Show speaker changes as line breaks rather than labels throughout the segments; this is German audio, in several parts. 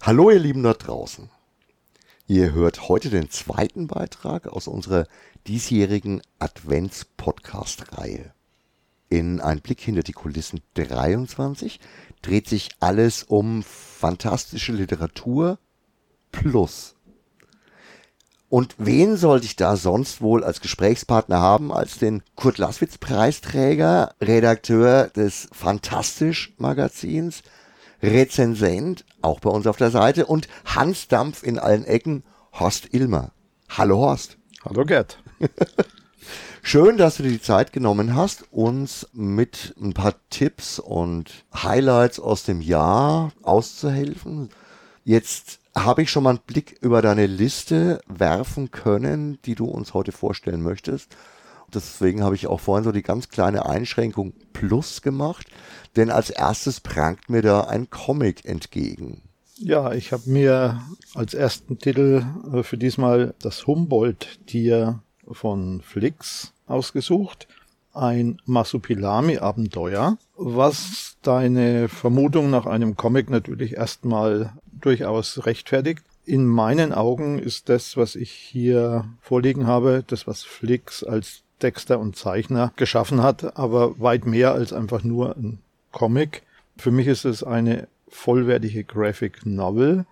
Hallo ihr Lieben da draußen. Ihr hört heute den zweiten Beitrag aus unserer diesjährigen Advents-Podcast-Reihe. In Ein Blick hinter die Kulissen 23 dreht sich alles um fantastische Literatur plus. Und wen sollte ich da sonst wohl als Gesprächspartner haben als den Kurt Laswitz Preisträger, Redakteur des Fantastisch Magazins, Rezensent, auch bei uns auf der Seite und Hans Dampf in allen Ecken, Horst Ilmer. Hallo Horst.
Hallo Gerd.
Schön, dass du dir die Zeit genommen hast, uns mit ein paar Tipps und Highlights aus dem Jahr auszuhelfen. Jetzt habe ich schon mal einen Blick über deine Liste werfen können, die du uns heute vorstellen möchtest. Deswegen habe ich auch vorhin so die ganz kleine Einschränkung Plus gemacht, denn als erstes prangt mir da ein Comic entgegen.
Ja, ich habe mir als ersten Titel äh, für diesmal das Humboldt-Tier von Flix ausgesucht. Ein Masupilami-Abenteuer, was deine Vermutung nach einem Comic natürlich erstmal durchaus rechtfertigt. In meinen Augen ist das, was ich hier vorliegen habe, das, was Flix als Texter und Zeichner geschaffen hat, aber weit mehr als einfach nur ein Comic. Für mich ist es eine vollwertige Graphic Novel.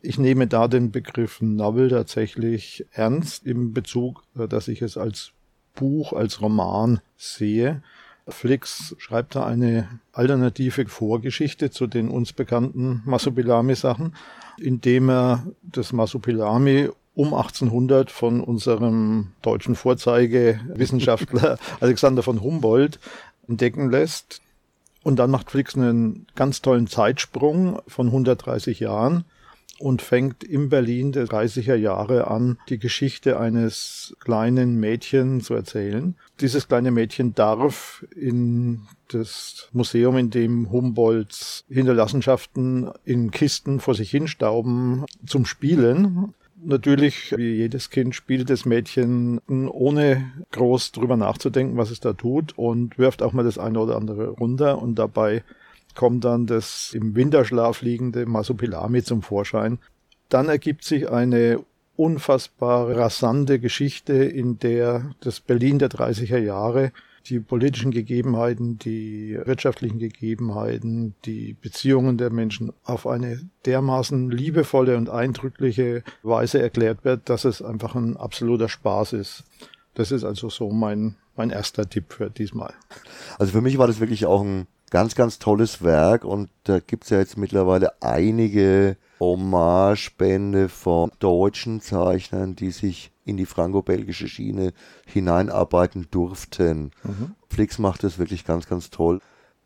Ich nehme da den Begriff Novel tatsächlich ernst im Bezug, äh, dass ich es als Buch, als Roman sehe. Flix schreibt da eine alternative Vorgeschichte zu den uns bekannten Masopilami-Sachen, indem er das Masopilami um 1800 von unserem deutschen Vorzeigewissenschaftler Alexander von Humboldt entdecken lässt. Und dann macht Flix einen ganz tollen Zeitsprung von 130 Jahren und fängt im Berlin der 30er Jahre an, die Geschichte eines kleinen Mädchens zu erzählen. Dieses kleine Mädchen darf in das Museum, in dem Humboldts Hinterlassenschaften in Kisten vor sich hinstauben, zum Spielen. Natürlich, wie jedes Kind, spielt das Mädchen ohne groß drüber nachzudenken, was es da tut und wirft auch mal das eine oder andere runter und dabei kommt dann das im Winterschlaf liegende Masopilami zum Vorschein. Dann ergibt sich eine unfassbar rasante Geschichte, in der das Berlin der 30er Jahre die politischen Gegebenheiten, die wirtschaftlichen Gegebenheiten, die Beziehungen der Menschen auf eine dermaßen liebevolle und eindrückliche Weise erklärt wird, dass es einfach ein absoluter Spaß ist. Das ist also so mein, mein erster Tipp für diesmal.
Also für mich war das wirklich auch ein ganz, ganz tolles Werk und da gibt's ja jetzt mittlerweile einige Hommagebände von deutschen Zeichnern, die sich in die franco-belgische Schiene hineinarbeiten durften. Mhm. Flix macht das wirklich ganz, ganz toll.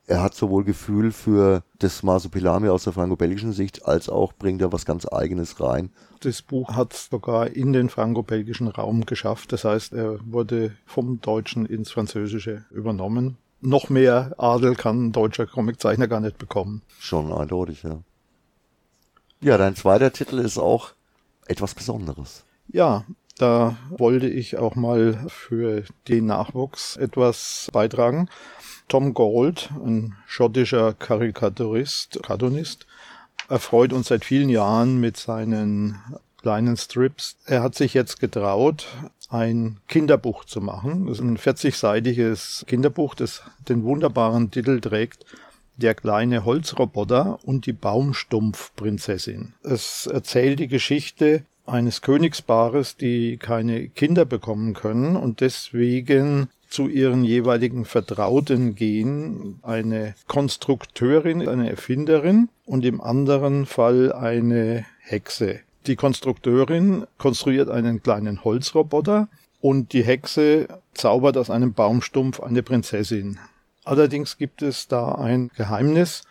Er hat sowohl Gefühl für das Masopilami aus der franco-belgischen Sicht, als auch bringt er was ganz Eigenes rein.
Das Buch hat sogar in den franco-belgischen Raum geschafft. Das heißt, er wurde vom Deutschen ins Französische übernommen noch mehr Adel kann ein deutscher Comiczeichner gar nicht bekommen.
Schon eindeutig, ja. Ja, dein zweiter Titel ist auch etwas Besonderes.
Ja, da wollte ich auch mal für den Nachwuchs etwas beitragen. Tom Gold, ein schottischer Karikaturist, Cartoonist, erfreut uns seit vielen Jahren mit seinen kleinen Strips. Er hat sich jetzt getraut, ein Kinderbuch zu machen. Das ist ein 40-seitiges Kinderbuch, das den wunderbaren Titel trägt Der kleine Holzroboter und die Baumstumpfprinzessin. Es erzählt die Geschichte eines Königspaares, die keine Kinder bekommen können und deswegen zu ihren jeweiligen Vertrauten gehen. Eine Konstrukteurin, eine Erfinderin und im anderen Fall eine Hexe. Die Konstrukteurin konstruiert einen kleinen Holzroboter und die Hexe zaubert aus einem Baumstumpf eine Prinzessin. Allerdings gibt es da ein Geheimnis.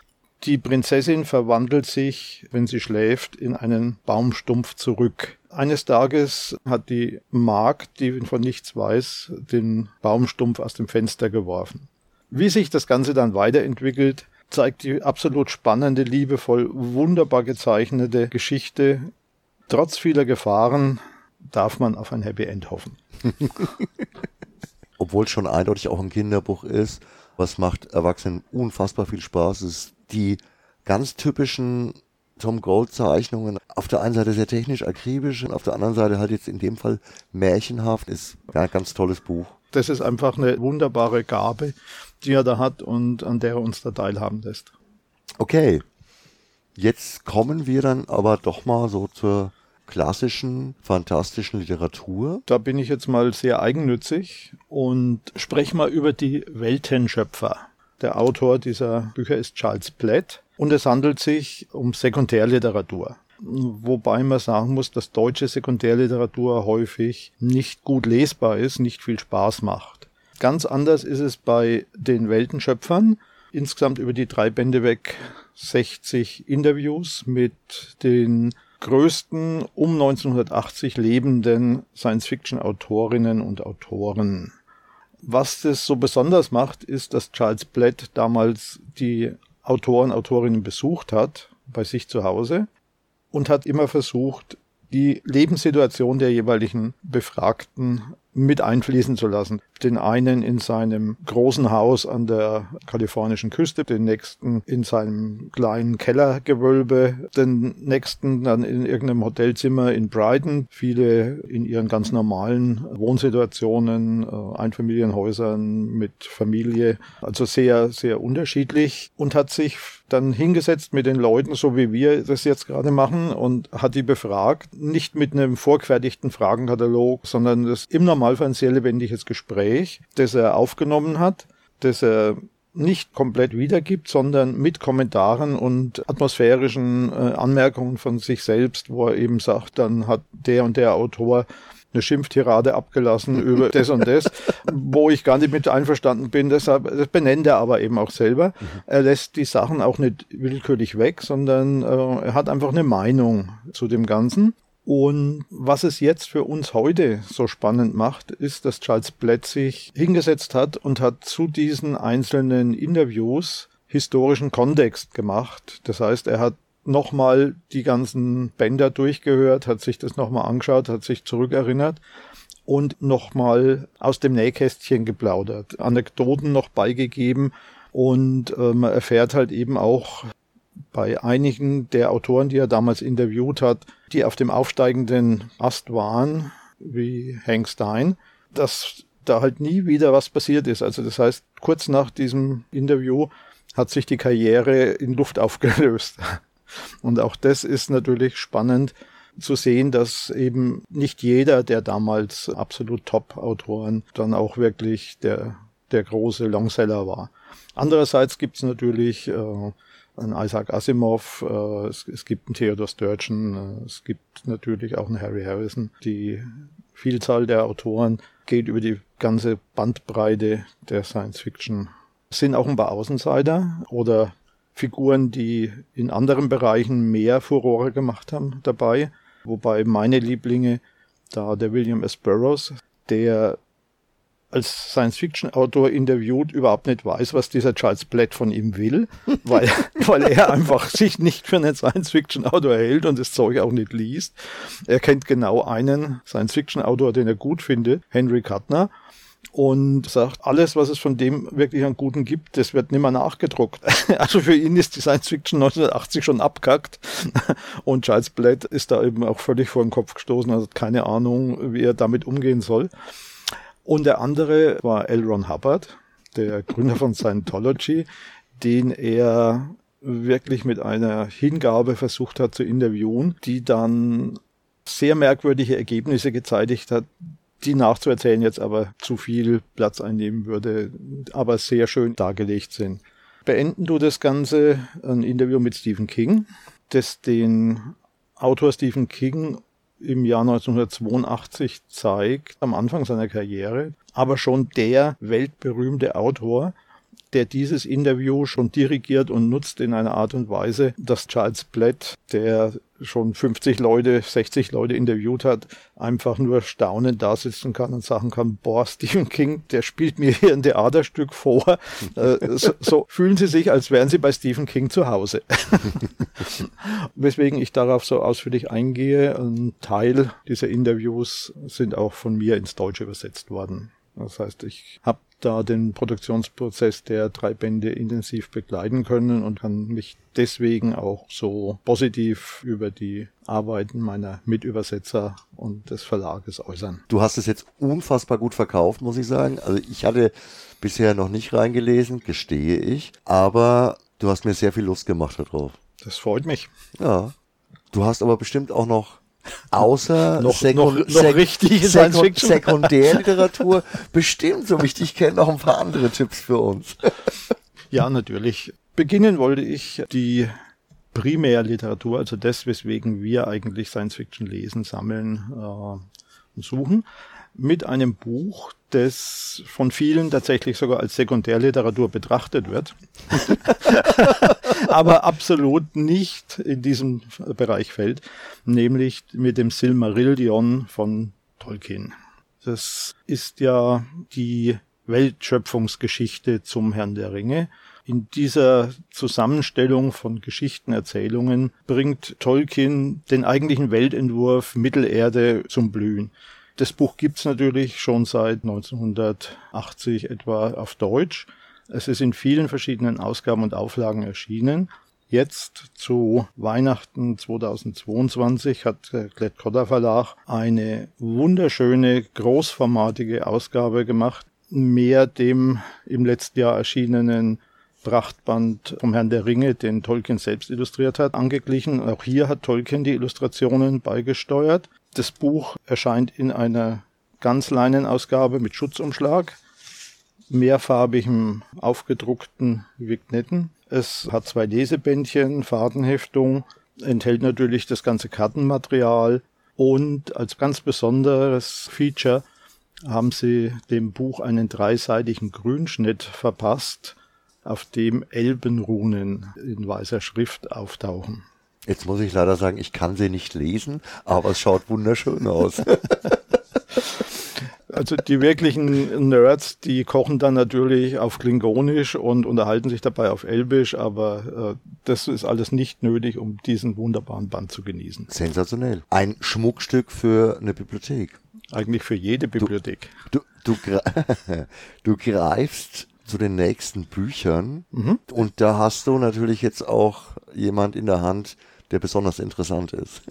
Die Prinzessin verwandelt sich, wenn sie schläft, in einen Baumstumpf zurück. Eines Tages hat die Magd, die von nichts weiß, den Baumstumpf aus dem Fenster geworfen. Wie sich das Ganze dann weiterentwickelt, zeigt die absolut spannende, liebevoll, wunderbar gezeichnete Geschichte Trotz vieler Gefahren darf man auf ein Happy End hoffen.
Obwohl es schon eindeutig auch ein Kinderbuch ist, was macht Erwachsenen unfassbar viel Spaß, ist die ganz typischen Tom Gold Zeichnungen. Auf der einen Seite sehr technisch akribisch und auf der anderen Seite halt jetzt in dem Fall märchenhaft. Ist ja ein ganz tolles Buch.
Das ist einfach eine wunderbare Gabe, die er da hat und an der er uns da teilhaben lässt.
Okay. Jetzt kommen wir dann aber doch mal so zur klassischen, fantastischen Literatur.
Da bin ich jetzt mal sehr eigennützig und spreche mal über die Weltenschöpfer. Der Autor dieser Bücher ist Charles Platt und es handelt sich um Sekundärliteratur. Wobei man sagen muss, dass deutsche Sekundärliteratur häufig nicht gut lesbar ist, nicht viel Spaß macht. Ganz anders ist es bei den Weltenschöpfern. Insgesamt über die drei Bände weg 60 Interviews mit den größten um 1980 lebenden Science-Fiction-Autorinnen und Autoren. Was das so besonders macht, ist, dass Charles Blatt damals die Autoren, Autorinnen besucht hat bei sich zu Hause und hat immer versucht, die Lebenssituation der jeweiligen Befragten mit einfließen zu lassen. Den einen in seinem großen Haus an der kalifornischen Küste, den nächsten in seinem kleinen Kellergewölbe, den nächsten dann in irgendeinem Hotelzimmer in Brighton, viele in ihren ganz normalen Wohnsituationen, äh, Einfamilienhäusern mit Familie, also sehr, sehr unterschiedlich und hat sich dann hingesetzt mit den Leuten, so wie wir das jetzt gerade machen, und hat die befragt, nicht mit einem vorgefertigten Fragenkatalog, sondern das im Normalfall ein sehr lebendiges Gespräch, das er aufgenommen hat, das er nicht komplett wiedergibt, sondern mit Kommentaren und atmosphärischen äh, Anmerkungen von sich selbst, wo er eben sagt, dann hat der und der Autor eine Schimpftirade abgelassen über das und das, wo ich gar nicht mit einverstanden bin. Deshalb, das benennt er aber eben auch selber. Mhm. Er lässt die Sachen auch nicht willkürlich weg, sondern äh, er hat einfach eine Meinung zu dem Ganzen. Und was es jetzt für uns heute so spannend macht, ist, dass Charles Blatt sich hingesetzt hat und hat zu diesen einzelnen Interviews historischen Kontext gemacht. Das heißt, er hat nochmal die ganzen Bänder durchgehört, hat sich das nochmal angeschaut, hat sich zurückerinnert und nochmal aus dem Nähkästchen geplaudert, Anekdoten noch beigegeben und äh, man erfährt halt eben auch bei einigen der Autoren, die er damals interviewt hat, die auf dem aufsteigenden Ast waren, wie Hank Stein, dass da halt nie wieder was passiert ist. Also das heißt, kurz nach diesem Interview hat sich die Karriere in Luft aufgelöst. Und auch das ist natürlich spannend zu sehen, dass eben nicht jeder der damals absolut Top-Autoren dann auch wirklich der, der große Longseller war. Andererseits gibt es natürlich äh, einen Isaac Asimov, äh, es, es, gibt einen Theodor Sturgeon, äh, es gibt natürlich auch einen Harry Harrison. Die Vielzahl der Autoren geht über die ganze Bandbreite der Science Fiction. Es sind auch ein paar Außenseiter oder Figuren, die in anderen Bereichen mehr Furore gemacht haben dabei. Wobei meine Lieblinge da der William S. Burroughs, der als Science-Fiction-Autor interviewt, überhaupt nicht weiß, was dieser Charles Blatt von ihm will, weil, weil er einfach sich nicht für einen Science-Fiction-Autor hält und das Zeug auch nicht liest. Er kennt genau einen Science-Fiction-Autor, den er gut findet, Henry Kuttner, und sagt, alles, was es von dem wirklich an Guten gibt, das wird nimmer nachgedruckt. Also für ihn ist die Science Fiction 1980 schon abkackt und Charles Blatt ist da eben auch völlig vor den Kopf gestoßen, also hat keine Ahnung, wie er damit umgehen soll. Und der andere war L. Ron Hubbard, der Gründer von Scientology, den er wirklich mit einer Hingabe versucht hat zu interviewen, die dann sehr merkwürdige Ergebnisse gezeitigt hat, die nachzuerzählen jetzt aber zu viel Platz einnehmen würde, aber sehr schön dargelegt sind. Beenden du das Ganze ein Interview mit Stephen King, das den Autor Stephen King im Jahr 1982 zeigt, am Anfang seiner Karriere, aber schon der weltberühmte Autor, der dieses Interview schon dirigiert und nutzt in einer Art und Weise, dass Charles Blatt, der schon 50 Leute, 60 Leute interviewt hat, einfach nur staunend da sitzen kann und sagen kann, boah, Stephen King, der spielt mir hier ein Theaterstück vor. Äh, so, so fühlen sie sich, als wären sie bei Stephen King zu Hause. Weswegen ich darauf so ausführlich eingehe. Ein Teil dieser Interviews sind auch von mir ins Deutsche übersetzt worden. Das heißt, ich habe da den Produktionsprozess der drei Bände intensiv begleiten können und kann mich deswegen auch so positiv über die Arbeiten meiner Mitübersetzer und des Verlages äußern.
Du hast es jetzt unfassbar gut verkauft, muss ich sagen. Also ich hatte bisher noch nicht reingelesen, gestehe ich, aber du hast mir sehr viel Lust gemacht darauf.
Das freut mich.
Ja. Du hast aber bestimmt auch noch außer
noch,
Sekund
noch, noch richtige
Sekund Sekundärliteratur bestimmt, so wie ich dich kenne, noch ein paar andere Tipps für uns.
ja, natürlich. Beginnen wollte ich die Primärliteratur, also das, weswegen wir eigentlich Science Fiction lesen, sammeln äh, und suchen, mit einem Buch, das von vielen tatsächlich sogar als Sekundärliteratur betrachtet wird, aber absolut nicht in diesem Bereich fällt, nämlich mit dem Silmarillion von Tolkien. Das ist ja die Weltschöpfungsgeschichte zum Herrn der Ringe. In dieser Zusammenstellung von Geschichtenerzählungen bringt Tolkien den eigentlichen Weltentwurf Mittelerde zum Blühen. Das Buch gibt's natürlich schon seit 1980 etwa auf Deutsch. Es ist in vielen verschiedenen Ausgaben und Auflagen erschienen. Jetzt zu Weihnachten 2022 hat der Klett-Cotta Verlag eine wunderschöne, großformatige Ausgabe gemacht, mehr dem im letzten Jahr erschienenen Prachtband vom Herrn der Ringe, den Tolkien selbst illustriert hat, angeglichen. Auch hier hat Tolkien die Illustrationen beigesteuert. Das Buch erscheint in einer Ganzleinenausgabe mit Schutzumschlag, mehrfarbigem aufgedruckten Vignetten. Es hat zwei Lesebändchen, Fadenheftung, enthält natürlich das ganze Kartenmaterial und als ganz besonderes Feature haben sie dem Buch einen dreiseitigen Grünschnitt verpasst, auf dem Elbenrunen in weißer Schrift auftauchen.
Jetzt muss ich leider sagen, ich kann sie nicht lesen, aber es schaut wunderschön aus.
Also die wirklichen Nerds, die kochen dann natürlich auf Klingonisch und unterhalten sich dabei auf Elbisch, aber äh, das ist alles nicht nötig, um diesen wunderbaren Band zu genießen.
Sensationell. Ein Schmuckstück für eine Bibliothek.
Eigentlich für jede Bibliothek.
Du, du, du, du greifst zu den nächsten Büchern mhm. und da hast du natürlich jetzt auch jemand in der Hand, der besonders interessant ist.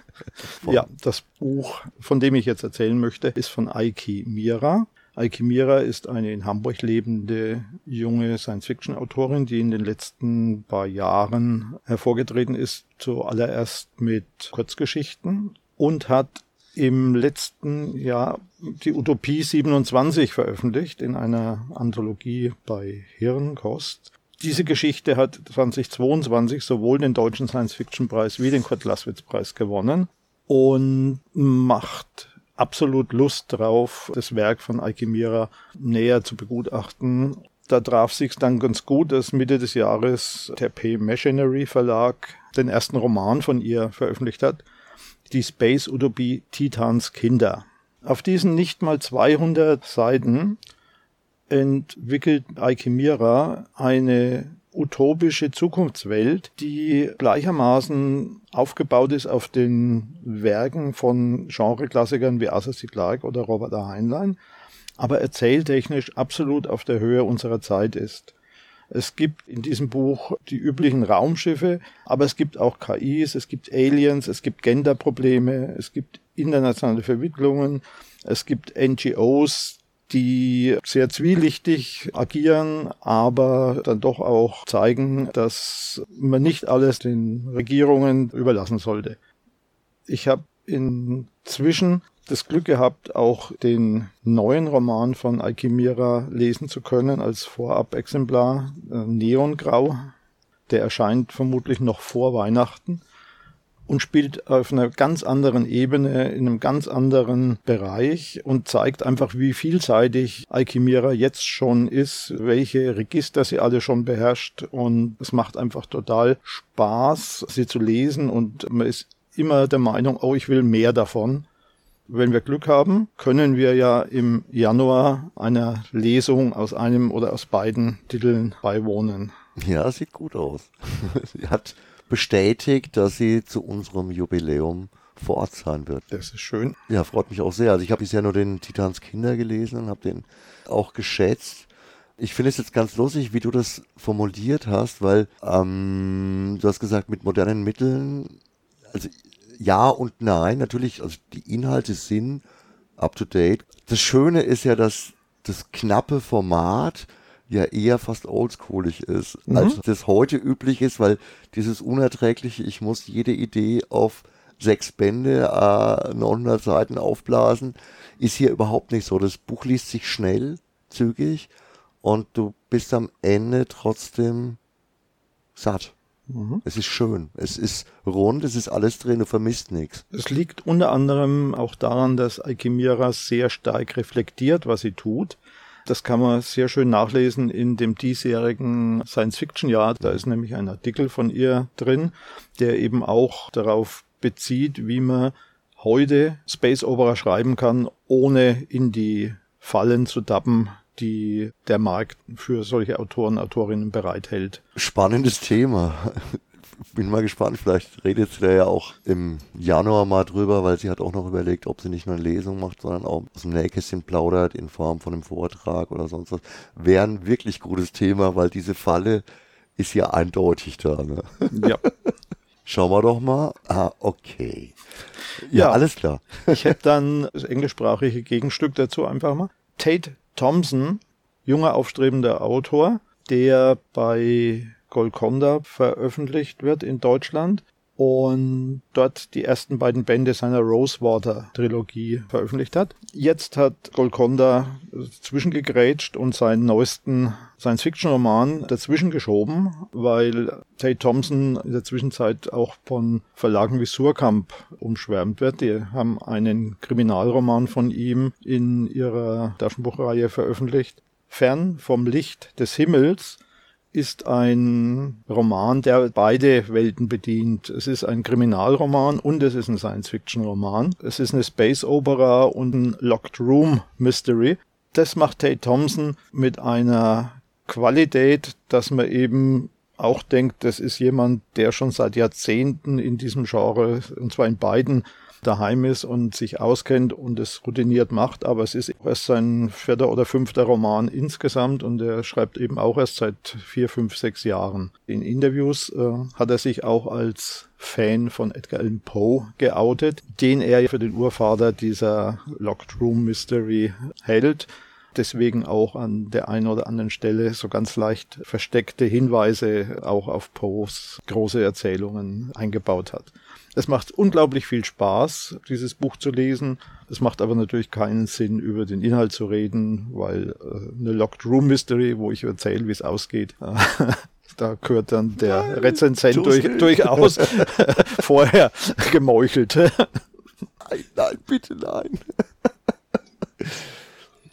ja, das Buch, von dem ich jetzt erzählen möchte, ist von Aiki Mira. Aiki Mira ist eine in Hamburg lebende junge Science-Fiction-Autorin, die in den letzten paar Jahren hervorgetreten ist, zuallererst mit Kurzgeschichten und hat im letzten Jahr die Utopie 27 veröffentlicht in einer Anthologie bei Hirnkost. Diese Geschichte hat 2022 sowohl den Deutschen Science-Fiction-Preis wie den Kurt-Laßwitz-Preis gewonnen und macht absolut Lust drauf, das Werk von Alchimira näher zu begutachten. Da traf sich dann ganz gut, dass Mitte des Jahres der P. Machinery Verlag den ersten Roman von ihr veröffentlicht hat, die Space Utopie Titans Kinder. Auf diesen nicht mal 200 Seiten entwickelt Aikimira eine utopische Zukunftswelt, die gleichermaßen aufgebaut ist auf den Werken von Genreklassikern wie Arthur C. Clarke oder Robert A. Heinlein, aber erzähltechnisch absolut auf der Höhe unserer Zeit ist. Es gibt in diesem Buch die üblichen Raumschiffe, aber es gibt auch KIs, es gibt Aliens, es gibt Genderprobleme, es gibt internationale Verwicklungen, es gibt NGOs, die sehr zwielichtig agieren, aber dann doch auch zeigen, dass man nicht alles den Regierungen überlassen sollte. Ich habe inzwischen das Glück gehabt, auch den neuen Roman von Alchimira lesen zu können als Vorab-Exemplar, äh, Neongrau. Der erscheint vermutlich noch vor Weihnachten und spielt auf einer ganz anderen Ebene, in einem ganz anderen Bereich und zeigt einfach, wie vielseitig Alchimira jetzt schon ist, welche Register sie alle schon beherrscht und es macht einfach total Spaß, sie zu lesen und man ist immer der Meinung, oh, ich will mehr davon. Wenn wir Glück haben, können wir ja im Januar einer Lesung aus einem oder aus beiden Titeln beiwohnen.
Ja, sieht gut aus. Sie hat bestätigt, dass sie zu unserem Jubiläum vor Ort sein wird.
Das ist schön.
Ja, freut mich auch sehr. Also ich habe bisher nur den Titans Kinder gelesen und habe den auch geschätzt. Ich finde es jetzt ganz lustig, wie du das formuliert hast, weil ähm, du hast gesagt, mit modernen Mitteln, also ja und nein, natürlich, also die Inhalte sind up to date. Das Schöne ist ja, dass das knappe Format ja eher fast oldschoolig ist, mhm. als das heute üblich ist, weil dieses unerträgliche, ich muss jede Idee auf sechs Bände, äh, 900 Seiten aufblasen, ist hier überhaupt nicht so. Das Buch liest sich schnell, zügig und du bist am Ende trotzdem satt. Mhm. Es ist schön, es ist rund, es ist alles drin, du vermisst nichts.
Es liegt unter anderem auch daran, dass Alchimira sehr stark reflektiert, was sie tut. Das kann man sehr schön nachlesen in dem diesjährigen Science-Fiction-Jahr. Da ist nämlich ein Artikel von ihr drin, der eben auch darauf bezieht, wie man heute Space Opera schreiben kann, ohne in die Fallen zu tappen, die der Markt für solche Autoren, Autorinnen bereithält.
Spannendes Thema. Bin mal gespannt, vielleicht redet sie da ja auch im Januar mal drüber, weil sie hat auch noch überlegt, ob sie nicht nur eine Lesung macht, sondern auch aus dem Nähkästchen plaudert in Form von einem Vortrag oder sonst was. Wäre ein wirklich gutes Thema, weil diese Falle ist ja eindeutig da. Ne?
Ja.
Schauen wir doch mal. Ah, okay. Ja, ja alles klar.
ich hätte dann das englischsprachige Gegenstück dazu einfach mal. Tate Thompson, junger aufstrebender Autor, der bei Golconda veröffentlicht wird in Deutschland und dort die ersten beiden Bände seiner Rosewater Trilogie veröffentlicht hat. Jetzt hat Golconda zwischengegrätscht und seinen neuesten Science-Fiction-Roman dazwischen geschoben, weil Tate Thompson in der Zwischenzeit auch von Verlagen wie Surkamp umschwärmt wird. Die haben einen Kriminalroman von ihm in ihrer Taschenbuchreihe veröffentlicht. Fern vom Licht des Himmels ist ein Roman, der beide Welten bedient. Es ist ein Kriminalroman und es ist ein Science-Fiction-Roman. Es ist eine Space Opera und ein Locked Room Mystery. Das macht Tate Thompson mit einer Qualität, dass man eben auch denkt, das ist jemand, der schon seit Jahrzehnten in diesem Genre, und zwar in beiden daheim ist und sich auskennt und es routiniert macht, aber es ist erst sein vierter oder fünfter Roman insgesamt und er schreibt eben auch erst seit vier, fünf, sechs Jahren. In Interviews äh, hat er sich auch als Fan von Edgar Allan Poe geoutet, den er für den Urvater dieser Locked Room Mystery hält deswegen auch an der einen oder anderen Stelle so ganz leicht versteckte Hinweise auch auf Poes große Erzählungen eingebaut hat. Es macht unglaublich viel Spaß, dieses Buch zu lesen. Es macht aber natürlich keinen Sinn, über den Inhalt zu reden, weil äh, eine Locked Room Mystery, wo ich erzähle, wie es ausgeht, da gehört dann der nein, Rezensent durch, durchaus vorher gemeuchelt.
Nein, nein, bitte nein.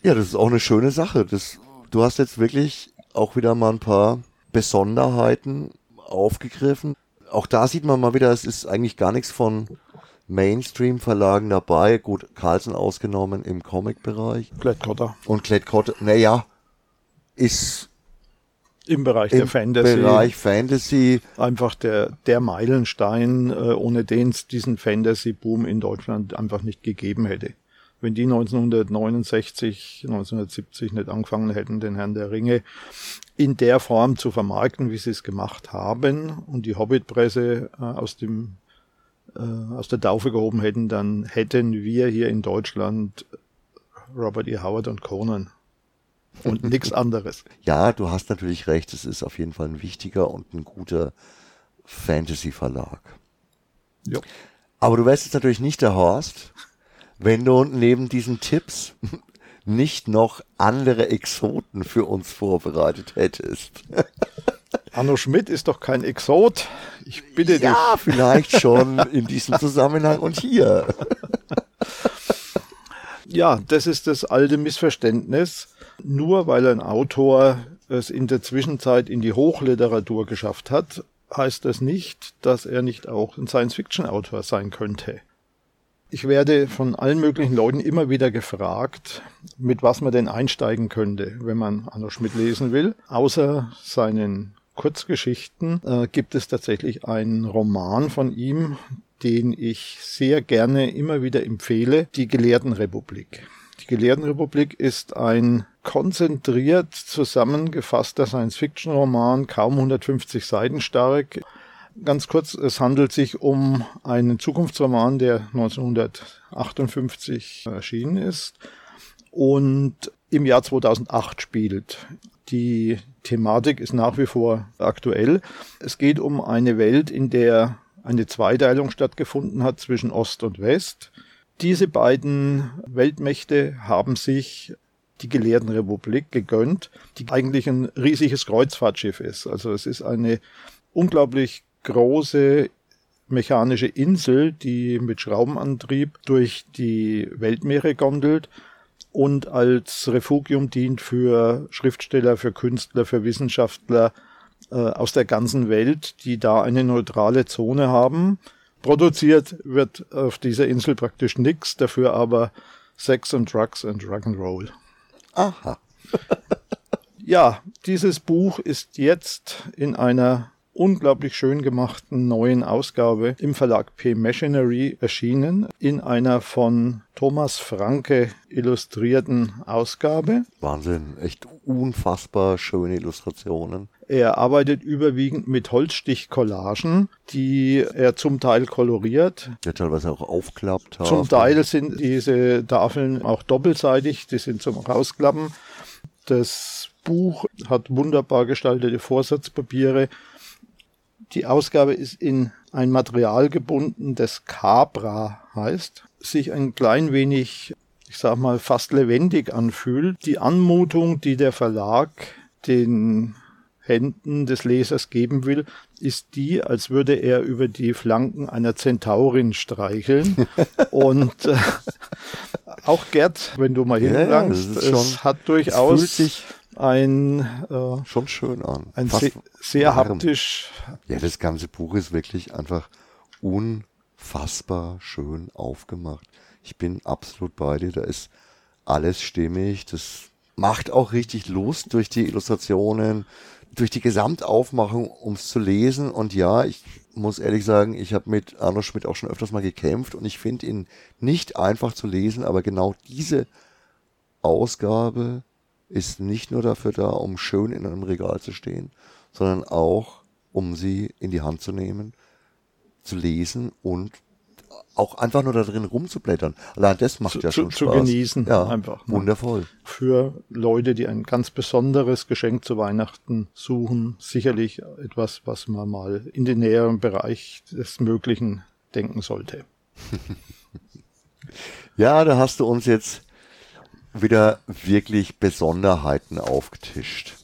ja, das ist auch eine schöne Sache. Das, du hast jetzt wirklich auch wieder mal ein paar Besonderheiten aufgegriffen auch da sieht man mal wieder, es ist eigentlich gar nichts von Mainstream-Verlagen dabei. Gut, Carlsen ausgenommen im Comic-Bereich.
Klett-Cotta.
Und Klett-Cotta, naja, ist
im Bereich der Fantasy.
Bereich Fantasy.
Einfach der, der Meilenstein, äh, ohne den es diesen Fantasy-Boom in Deutschland einfach nicht gegeben hätte. Wenn die 1969, 1970 nicht angefangen hätten, den Herrn der Ringe in der Form zu vermarkten, wie sie es gemacht haben und die Hobbit-Presse äh, aus dem äh, aus der Taufe gehoben hätten, dann hätten wir hier in Deutschland Robert E. Howard und Conan und nichts anderes.
Ja, du hast natürlich recht, es ist auf jeden Fall ein wichtiger und ein guter Fantasy-Verlag. Ja. Aber du wärst jetzt natürlich nicht der Horst, wenn du neben diesen Tipps nicht noch andere Exoten für uns vorbereitet hättest.
Arno Schmidt ist doch kein Exot. Ich bitte
ja, dich. Ja, vielleicht schon in diesem Zusammenhang und hier.
Ja, das ist das alte Missverständnis. Nur weil ein Autor es in der Zwischenzeit in die Hochliteratur geschafft hat, heißt das nicht, dass er nicht auch ein Science-Fiction-Autor sein könnte. Ich werde von allen möglichen Leuten immer wieder gefragt, mit was man denn einsteigen könnte, wenn man Anno Schmidt lesen will. Außer seinen Kurzgeschichten äh, gibt es tatsächlich einen Roman von ihm, den ich sehr gerne immer wieder empfehle, die Gelehrtenrepublik. Die Gelehrtenrepublik ist ein konzentriert zusammengefasster Science-Fiction-Roman, kaum 150 Seiten stark. Ganz kurz, es handelt sich um einen Zukunftsroman, der 1958 erschienen ist und im Jahr 2008 spielt. Die Thematik ist nach wie vor aktuell. Es geht um eine Welt, in der eine Zweiteilung stattgefunden hat zwischen Ost und West. Diese beiden Weltmächte haben sich die Gelehrtenrepublik gegönnt, die eigentlich ein riesiges Kreuzfahrtschiff ist. Also es ist eine unglaublich große mechanische Insel, die mit Schraubenantrieb durch die Weltmeere gondelt und als Refugium dient für Schriftsteller, für Künstler, für Wissenschaftler äh, aus der ganzen Welt, die da eine neutrale Zone haben. Produziert wird auf dieser Insel praktisch nichts, dafür aber Sex und Drugs und Rock'n'Roll.
Aha.
ja, dieses Buch ist jetzt in einer unglaublich schön gemachten neuen Ausgabe im Verlag P. Machinery erschienen, in einer von Thomas Franke illustrierten Ausgabe.
Wahnsinn, echt unfassbar schöne Illustrationen.
Er arbeitet überwiegend mit Holzstichcollagen, die er zum Teil koloriert.
Der teilweise auch aufklappt.
Zum Teil sind diese Tafeln auch doppelseitig, die sind zum Rausklappen. Das Buch hat wunderbar gestaltete Vorsatzpapiere die Ausgabe ist in ein Material gebunden, das Cabra heißt, sich ein klein wenig, ich sag mal, fast lebendig anfühlt. Die Anmutung, die der Verlag den Händen des Lesers geben will, ist die, als würde er über die Flanken einer Zentaurin streicheln. Und äh, auch Gerd, wenn du mal hinlangst, ja, es hat durchaus ein
äh, schon schön an.
Ein se sehr warm. haptisch.
Ja, das ganze Buch ist wirklich einfach unfassbar schön aufgemacht. Ich bin absolut bei dir. Da ist alles stimmig. Das macht auch richtig Lust durch die Illustrationen, durch die Gesamtaufmachung, ums zu lesen. Und ja, ich muss ehrlich sagen, ich habe mit Arno Schmidt auch schon öfters mal gekämpft und ich finde ihn nicht einfach zu lesen, aber genau diese Ausgabe ist nicht nur dafür da, um schön in einem Regal zu stehen, sondern auch, um sie in die Hand zu nehmen, zu lesen und auch einfach nur da drin rumzublättern. Allein das macht
zu,
ja schon
zu,
Spaß.
Zu genießen, ja, einfach.
Ne? Wundervoll.
Für Leute, die ein ganz besonderes Geschenk zu Weihnachten suchen, sicherlich etwas, was man mal in den näheren Bereich des Möglichen denken sollte.
ja, da hast du uns jetzt wieder wirklich Besonderheiten aufgetischt.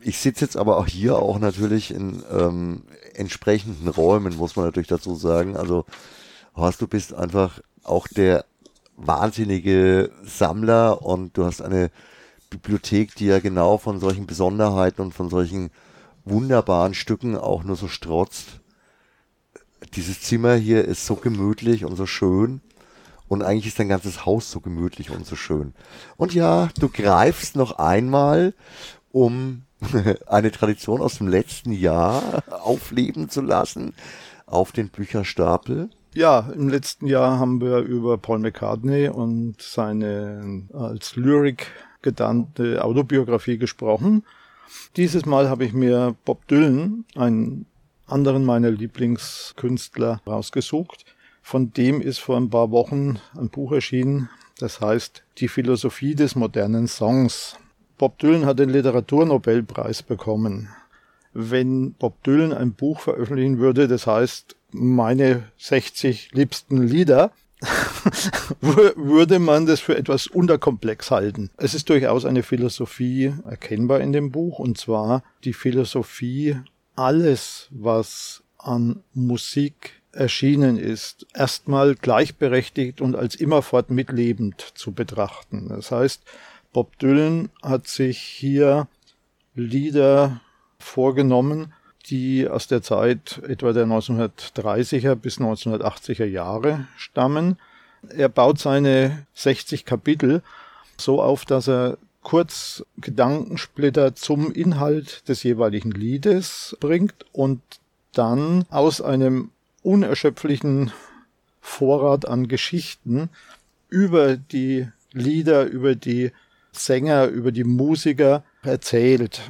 Ich sitze jetzt aber auch hier auch natürlich in ähm, entsprechenden Räumen, muss man natürlich dazu sagen. Also Horst, du bist einfach auch der wahnsinnige Sammler und du hast eine Bibliothek, die ja genau von solchen Besonderheiten und von solchen wunderbaren Stücken auch nur so strotzt. Dieses Zimmer hier ist so gemütlich und so schön. Und eigentlich ist dein ganzes Haus so gemütlich und so schön. Und ja, du greifst noch einmal, um eine Tradition aus dem letzten Jahr aufleben zu lassen, auf den Bücherstapel.
Ja, im letzten Jahr haben wir über Paul McCartney und seine als Lyrik gedannte Autobiografie gesprochen. Dieses Mal habe ich mir Bob Dylan, einen anderen meiner Lieblingskünstler, rausgesucht. Von dem ist vor ein paar Wochen ein Buch erschienen, das heißt Die Philosophie des modernen Songs. Bob Dylan hat den Literaturnobelpreis bekommen. Wenn Bob Dylan ein Buch veröffentlichen würde, das heißt meine 60 liebsten Lieder, würde man das für etwas unterkomplex halten. Es ist durchaus eine Philosophie erkennbar in dem Buch, und zwar die Philosophie, alles, was an Musik erschienen ist, erstmal gleichberechtigt und als immerfort mitlebend zu betrachten. Das heißt, Bob Dylan hat sich hier Lieder vorgenommen, die aus der Zeit etwa der 1930er bis 1980er Jahre stammen. Er baut seine 60 Kapitel so auf, dass er kurz Gedankensplitter zum Inhalt des jeweiligen Liedes bringt und dann aus einem unerschöpflichen Vorrat an Geschichten über die Lieder, über die Sänger, über die Musiker erzählt.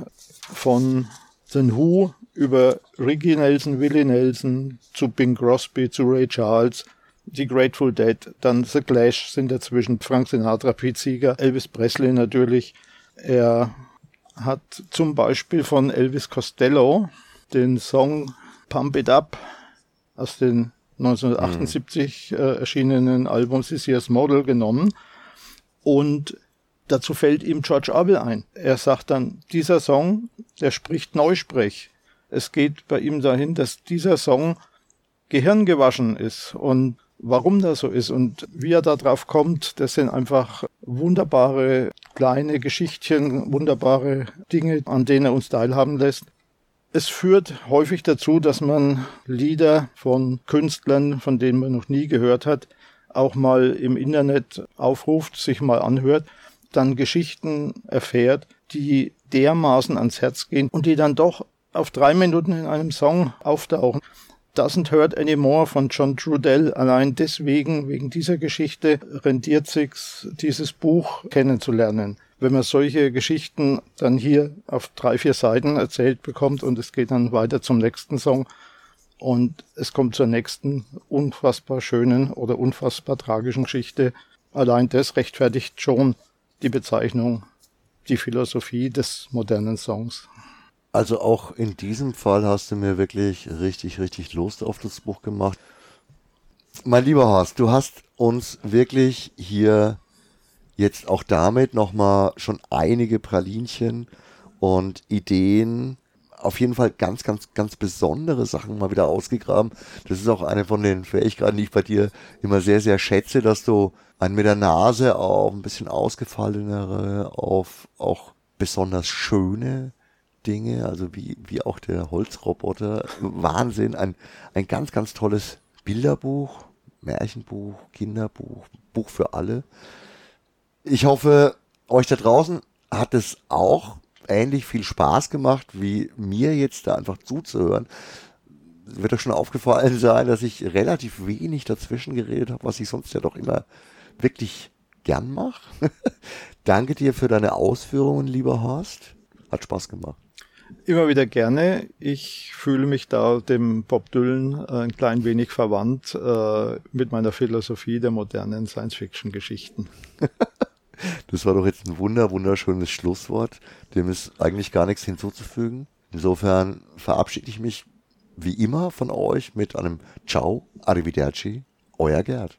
Von The Who über Ricky Nelson, Willie Nelson zu Bing Crosby, zu Ray Charles, die Grateful Dead, dann The Clash sind dazwischen, Frank Sinatra, Pete Seeger, Elvis Presley natürlich. Er hat zum Beispiel von Elvis Costello den Song Pump It Up aus den 1978 mhm. äh, erschienenen Album Year's Model genommen und dazu fällt ihm George Orwell ein. Er sagt dann, dieser Song, der spricht Neusprech. Es geht bei ihm dahin, dass dieser Song gehirngewaschen ist und warum das so ist und wie er da drauf kommt, das sind einfach wunderbare kleine Geschichtchen, wunderbare Dinge, an denen er uns teilhaben lässt. Es führt häufig dazu, dass man Lieder von Künstlern, von denen man noch nie gehört hat, auch mal im Internet aufruft, sich mal anhört, dann Geschichten erfährt, die dermaßen ans Herz gehen und die dann doch auf drei Minuten in einem Song auftauchen. Doesn't Hurt Anymore von John Trudell. Allein deswegen, wegen dieser Geschichte, rendiert sich's, dieses Buch kennenzulernen. Wenn man solche Geschichten dann hier auf drei, vier Seiten erzählt bekommt und es geht dann weiter zum nächsten Song und es kommt zur nächsten unfassbar schönen oder unfassbar tragischen Geschichte. Allein das rechtfertigt schon die Bezeichnung, die Philosophie des modernen Songs.
Also auch in diesem Fall hast du mir wirklich richtig, richtig Lust auf das Buch gemacht. Mein lieber Horst, du hast uns wirklich hier jetzt auch damit nochmal schon einige Pralinchen und Ideen, auf jeden Fall ganz, ganz, ganz besondere Sachen mal wieder ausgegraben. Das ist auch eine von den Fähigkeiten, die ich bei dir immer sehr, sehr schätze, dass du einen mit der Nase auf ein bisschen ausgefallenere, auf auch besonders schöne Dinge, also wie, wie auch der Holzroboter. Wahnsinn, ein, ein ganz, ganz tolles Bilderbuch, Märchenbuch, Kinderbuch, Buch für alle. Ich hoffe, euch da draußen hat es auch ähnlich viel Spaß gemacht, wie mir jetzt da einfach zuzuhören. Wird euch schon aufgefallen sein, dass ich relativ wenig dazwischen geredet habe, was ich sonst ja doch immer wirklich gern mache. Danke dir für deine Ausführungen, lieber Horst. Hat Spaß gemacht.
Immer wieder gerne. Ich fühle mich da dem Bob Dylan äh, ein klein wenig verwandt äh, mit meiner Philosophie der modernen Science-Fiction-Geschichten.
das war doch jetzt ein wunder, wunderschönes Schlusswort. Dem ist eigentlich gar nichts hinzuzufügen. Insofern verabschiede ich mich wie immer von euch mit einem Ciao, Arrivederci, euer Gerd.